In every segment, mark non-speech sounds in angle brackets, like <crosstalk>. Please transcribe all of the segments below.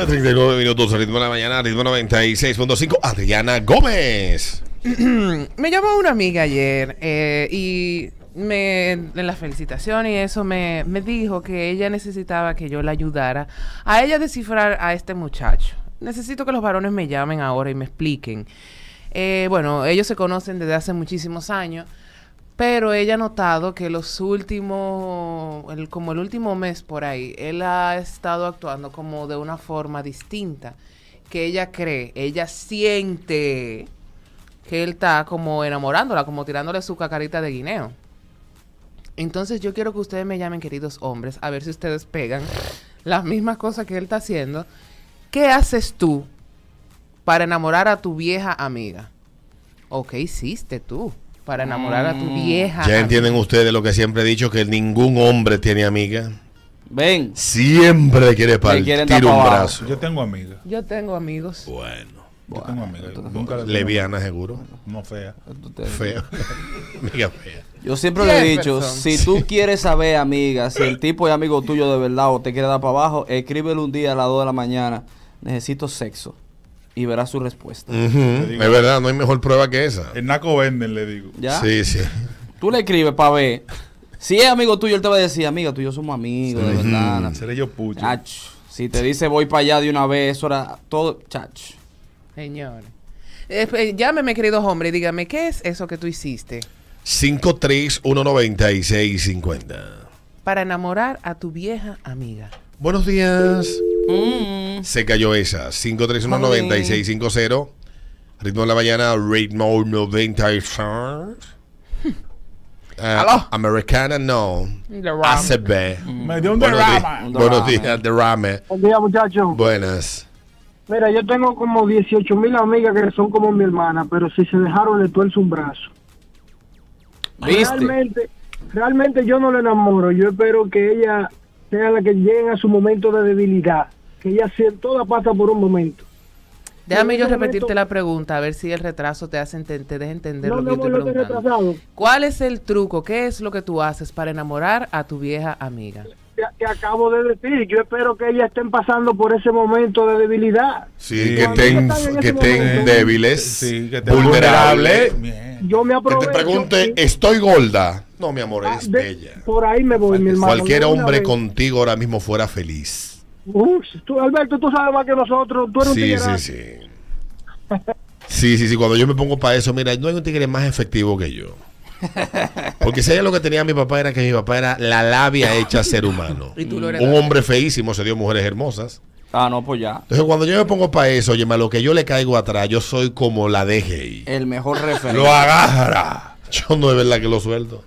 39 minutos, ritmo de la mañana, ritmo 96.5. Adriana Gómez. <clears throat> me llamó una amiga ayer eh, y me, en la felicitación y eso me, me dijo que ella necesitaba que yo la ayudara a ella descifrar a este muchacho. Necesito que los varones me llamen ahora y me expliquen. Eh, bueno, ellos se conocen desde hace muchísimos años. Pero ella ha notado que los últimos, como el último mes por ahí, él ha estado actuando como de una forma distinta. Que ella cree, ella siente que él está como enamorándola, como tirándole su cacarita de guineo. Entonces yo quiero que ustedes me llamen, queridos hombres, a ver si ustedes pegan las mismas cosas que él está haciendo. ¿Qué haces tú para enamorar a tu vieja amiga? ¿O qué hiciste tú? Para enamorar a tu mm. vieja. Ya entienden ustedes lo que siempre he dicho, que ningún hombre tiene amiga. Ven. Siempre quiere partir un brazo. Yo tengo amigas. Yo tengo amigos. Bueno. Yo tengo amigas. Nunca Leviana, seguro. No fea. Fea. <laughs> amiga fea. Yo siempre le he dicho, si tú quieres saber, amiga, si el tipo es amigo tuyo de verdad o te quiere dar para abajo, escríbele un día a las 2 de la mañana. Necesito sexo y verá su respuesta. Es verdad, no hay mejor prueba que esa. El naco venden, le digo. ¿Ya? Sí, sí. Tú le escribes para ver. Si es amigo tuyo, él te va a decir, amiga, tú y yo somos amigos, de verdad. Seré yo pucho. Si te dice voy para allá de una vez, eso era todo, chach. Señor. Eh, eh, llámeme, queridos hombres, dígame, ¿qué es eso que tú hiciste? 5319650. Para enamorar a tu vieja amiga. Buenos días. Mm. Se cayó esa. 5319650. Ritmo de la mañana, ritmo 96. Uh, <laughs> Americana no. ACB. Me dio un derrame. Buenos días, derrame. Buen día, muchachos. Buenas. Mira, yo tengo como 18 mil amigas que son como mi hermana, pero si se dejaron le tuerzo un brazo. Realmente, realmente yo no le enamoro. Yo espero que ella sea la que llegue a su momento de debilidad que ella toda pasa por un momento. Déjame yo repetirte la pregunta, a ver si el retraso te hace te deja entender lo que yo estoy preguntando. ¿Cuál es el truco? ¿Qué es lo que tú haces para enamorar a tu vieja amiga? Que, acabo de decir, yo espero que ellas estén pasando por ese momento de debilidad. Sí, que estén, que estén débiles, vulnerables. Yo me aprovecho. Que te pregunte, ¿estoy gorda? No, mi amor, es ah, bella. Por ahí me voy, mi hermano. Cualquier hombre contigo ahora mismo fuera feliz. Uf, tú, Alberto, tú sabes más que nosotros. Tú eres sí, un sí, sí. Sí, sí, sí. Cuando yo me pongo para eso, mira, no hay un tigre más efectivo que yo. Porque si ella lo que tenía mi papá era que mi papá era la labia hecha ser humano. un hombre feísimo se dio mujeres hermosas. Ah, no, pues ya. Entonces, cuando yo me pongo para eso, oye, lo que yo le caigo atrás, yo soy como la DGI. El mejor referente. Lo agarra. Yo no es verdad que lo suelto.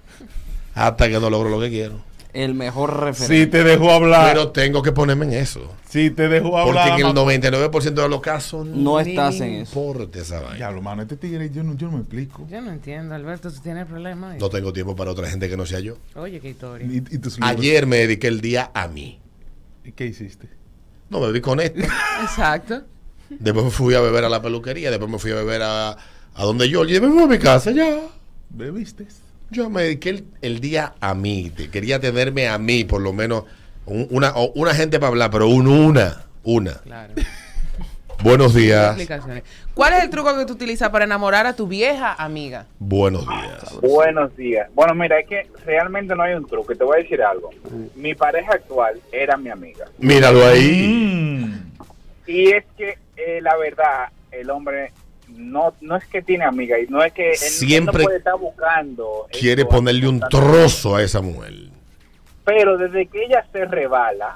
Hasta que no logro lo que quiero el mejor referente. Si te dejó hablar. Pero tengo que ponerme en eso. Si te dejó hablar. Porque en el 99% de los casos no estás en eso. Importa esa vaina. Ya, lo mano, este tigre yo no, yo no me explico. Yo no entiendo, Alberto, si tiene problemas. No tengo tiempo para otra gente que no sea yo. Oye, qué historia. Ayer me dediqué el día a mí. ¿Y qué hiciste? No, me vi con esto. <laughs> Exacto. Después me fui a beber a la peluquería, después me fui a beber a, a donde yo. Y me fui a mi casa ya. ¿Bebiste? Yo me dediqué el, día a mí. Quería tenerme a mí, por lo menos, una, una gente para hablar, pero un, una. Una. Claro. <laughs> Buenos días. ¿Cuál es el truco que tú utilizas para enamorar a tu vieja amiga? Buenos días. Buenos días. Bueno, mira, es que realmente no hay un truco. Te voy a decir algo. Mi pareja actual era mi amiga. Míralo ahí. Y es que eh, la verdad, el hombre no, no es que tiene amiga y no es que él, siempre puede estar buscando. Quiere ponerle un trozo a esa mujer. Pero desde que ella se rebala,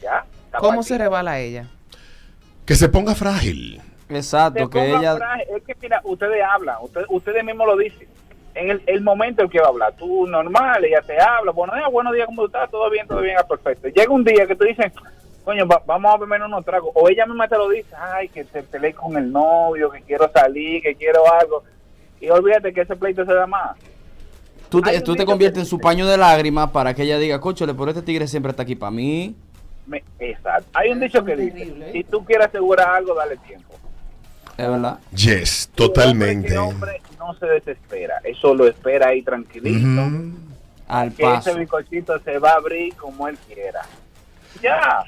¿ya? ¿Cómo se rebala ella? Que se ponga frágil. Exacto, que ella. Es que mira, ustedes hablan, ustedes, mismos lo dicen. En el, el, momento en que va a hablar, tú normal, ella te habla, bueno, día, buenos días, ¿cómo estás? Todo bien, todo bien, ah, perfecto. Llega un día que tú dices, coño, vamos a beber unos tragos. O ella misma te lo dice, ay, que te peleé con el novio, que quiero salir, que quiero algo. Y olvídate que ese pleito se da más. Tú te, tú te conviertes en su paño de lágrimas para que ella diga, le por este tigre siempre está aquí para mí. exacto. Hay un dicho que dice, si tú quieres asegurar algo, dale tiempo. Es verdad. Yes, totalmente. El hombre no se desespera, eso lo espera ahí tranquilito. Al que ese bizcochito se va a abrir como él quiera. Ya.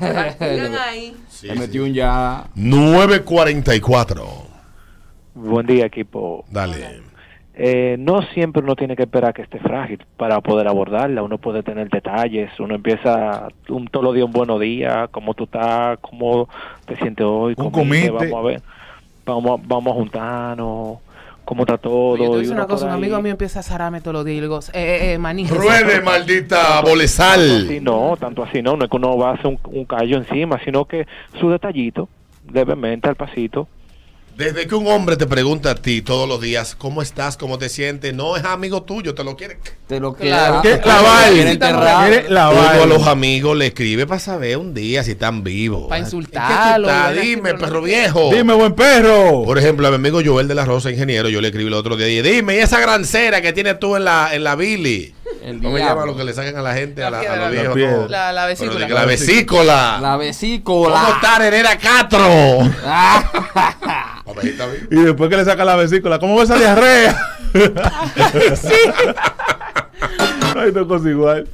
<laughs> Ahí. Sí, Le sí. metió un ya. 944. Buen día, equipo. Dale. Eh, no siempre uno tiene que esperar que esté frágil para poder abordarla. Uno puede tener detalles. Uno empieza un todos los días un buenos días, cómo tú estás, cómo te sientes hoy. Un comite. Vamos a ver. Vamos, a- vamos a juntarnos. ¿Cómo está todo? Oye, decir uno una cosa, un amigo mío empieza a zararme todos los días y digo, eh, eh, eh, maní. Ruede, maldita Así bolesal. no, tanto así no. No es que uno va a hacer un, un callo encima, sino que su detallito, levemente, al pasito. Desde que un hombre te pregunta a ti todos los días, ¿cómo estás? ¿Cómo te sientes? No es amigo tuyo, te lo quiere. Te lo Claro. quiere. ¿Qué? La Val. Quiere enterrar. Quiere la Uno a los amigos le escribe para saber un día si están vivos. Pa' ¿En qué tú insultarlo, estás? ¿verdad? Dime, perro viejo. Dime, buen perro. Por ejemplo, a mi amigo Joel de la Rosa, ingeniero, yo le escribí el otro día y dije, dime, ¿y esa grancera que tienes tú en la, en la Billy? ¿Cómo me llama lo que le sacan a la gente, a, la, a piedra, los la viejos? La, la vesícula. que la vesícula. La vesícula. ¿Cómo está Herrera Castro? <laughs> Y después que le saca la vesícula, ¿cómo va esa diarrea? <laughs> <laughs> Ay, no cosa igual.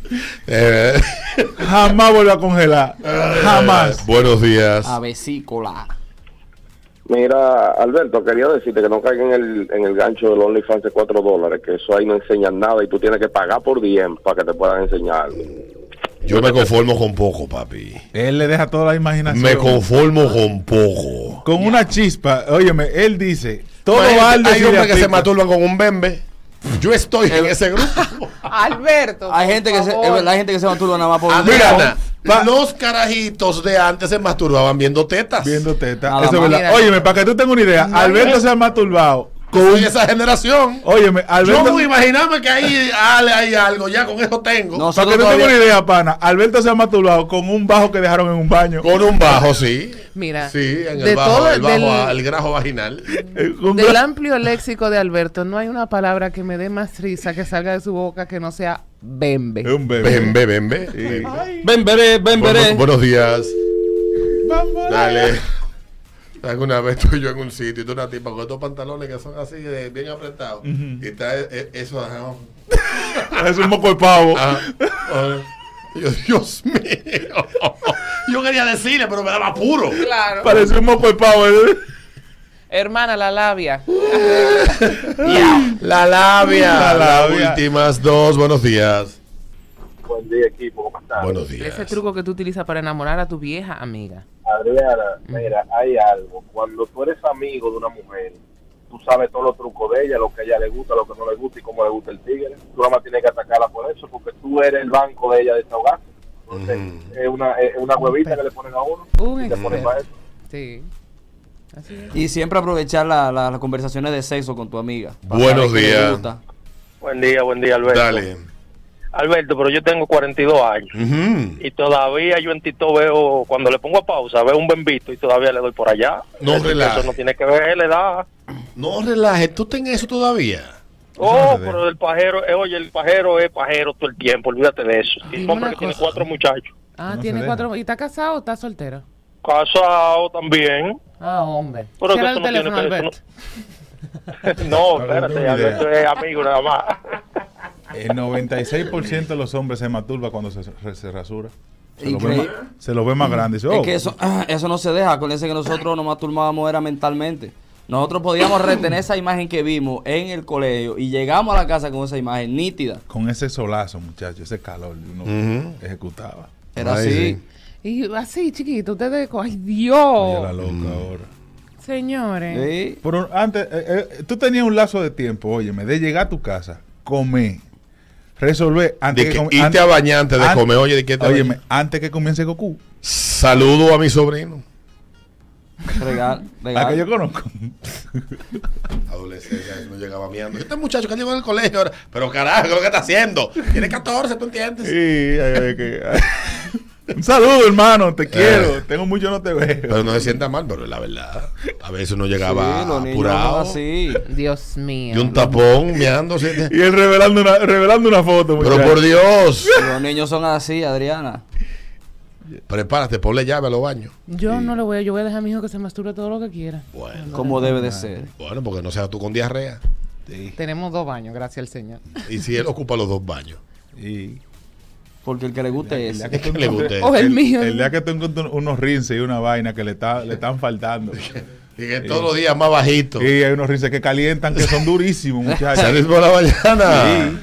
Eh, Jamás vuelve a congelar. Jamás. Buenos días. La vesícula. Mira, Alberto, quería decirte que no caiga en el, en el gancho del OnlyFans de 4 dólares, que eso ahí no enseñan nada y tú tienes que pagar por DM para que te puedan enseñar. Yo me conformo con poco, papi. Él le deja toda la imaginación. Me conformo con poco. Con una chispa. Óyeme, él dice, todo Imagínate, balde Hay hombres que se masturban con un bembe. Yo estoy en ese grupo. <laughs> Alberto. Hay gente que se, favor. es verdad, hay gente que se masturba nada más por Pa- los carajitos de antes se masturbaban viendo tetas. Viendo teta. Nada Eso es verdad. Mira. Óyeme, para que tú tengas una idea, Alberto se ha masturbado. Soy esa generación. Óyeme, Yo Alberto. me imaginaba que ahí hay, hay algo, ya con eso tengo. No, Para que Nosotros tú tengas todavía- una idea, pana, Alberto se ha masturbado con un bajo que dejaron en un baño. Con un bajo, sí. Mira, Sí, en de el bajo, todo el, bajo del- el grajo vaginal. Con Del amplio léxico de Alberto, no hay una palabra que me dé más risa que salga de su boca que no sea bembe. Un bebé. Bembe, bembe. Sí. Veré, ven, veré. Buenos, buenos días. Vamos. Dale. Alguna vez <laughs> estoy yo en un sitio y tú una tipa con estos pantalones que son así de bien apretados. Y está eh, eh, eso. <laughs> Es un moco de pavo. Ajá. Yo, Dios mío. <laughs> Yo quería decirle, pero me daba puro. Claro. Parece un moco de pavo. ¿eh? Hermana, la labia. La labia. La Las labia. últimas dos. Buenos días. Buen día, equipo, ¿cómo estás? Buenos días. Ese truco que tú utilizas para enamorar a tu vieja amiga. Adriana, mira, hay algo. Cuando tú eres amigo de una mujer, tú sabes todos los trucos de ella, lo que a ella le gusta, lo que no le gusta y cómo le gusta el tigre. Tú nada más tienes que atacarla por eso, porque tú eres el banco de ella de desahogarse. Entonces, es, una, es una huevita que le ponen a uno Un y te ponen para eso. Sí. Así es. Y siempre aprovechar la- la- las conversaciones de sexo con tu amiga. Buenos días. Buen día, buen día, Alberto. Dale. Alberto, pero yo tengo 42 años. Ujú. Y todavía yo en Tito veo, cuando le pongo a pausa, veo un bembito y todavía le doy por allá. No Eso- relaje. Eso no tiene que ver la edad. No relajes, tú ten eso todavía. Oh, pero el pajero, eh, oye, el pajero es pajero todo el tiempo, olvídate de eso. Dime Un hombre tiene cuatro muchachos. Ah, No tiene cuatro. ¿Y está casado o está soltero? Casado también. Ah, hombre. Pero ¿Qué que era eso el no tiene teléfono, que- eso no, <laughs> no espérate. Alberto es amigo nada más. El 96% de los hombres se masturba cuando se, se rasura. Se lo, ve Increíble. más, se lo ve más grande. Dice, Es oh, que eso, eso no se deja. Acuérdense que nosotros nos masturbábamos era mentalmente. Nosotros podíamos retener esa imagen que vimos en el colegio y llegamos a la casa con esa imagen nítida. Con ese solazo, muchachos, ese calor, uno ejecutaba. Era Ay, así. sí. Y así, chiquito, ustedes. ¡Ay, Oye, Dios! la loca ahora. Señores. Sí. Pero antes, eh, eh, tú tenías un lazo de tiempo, óyeme, de llegar a tu casa, comer, resolver antes De que com- irte antes- a bañar antes de comer. Oye, ¿de qué te Óyeme, antes que comience Goku. Saludo a mi sobrino. Regal, <laughs> regal. que yo conozco. Adolescencia, no llegaba miando. Este muchacho que llegó al colegio ahora. Pero carajo, ¿qué es lo que está haciendo? Tiene 14, ¿tú entiendes? Sí, ay, ay, que- ay. Un saludo, hermano, te quiero. Tengo mucho no te veo. Eh. Pero no se sienta mal, pero es la verdad. A veces uno llegaba Sí, apurado. así. Dios mío. Y un tapón, meando. ¿sí? Y él revelando una, revelando una foto, Pero muchacho. por Dios. Los niños son así, Adriana. Prepárate, ponle llave a los baños. Yo no le voy a, yo voy a dejar a mi hijo que se masturbe todo lo que quiera. Bueno, Como debe de ser. bueno, porque no seas tú con diarrea. Sí. Tenemos dos baños, gracias al Señor. Y si él ocupa los dos baños. Y Porque el que le guste El es día <laughs> <laughs> ese. que le el mío. El día que tú encuentres unos rinces y una vaina que le, está, le están faltando. <laughs> Y que todos los días más bajito. y hay unos rinces que calientan que son durísimos, muchachos. Salir por la mañana. Sí.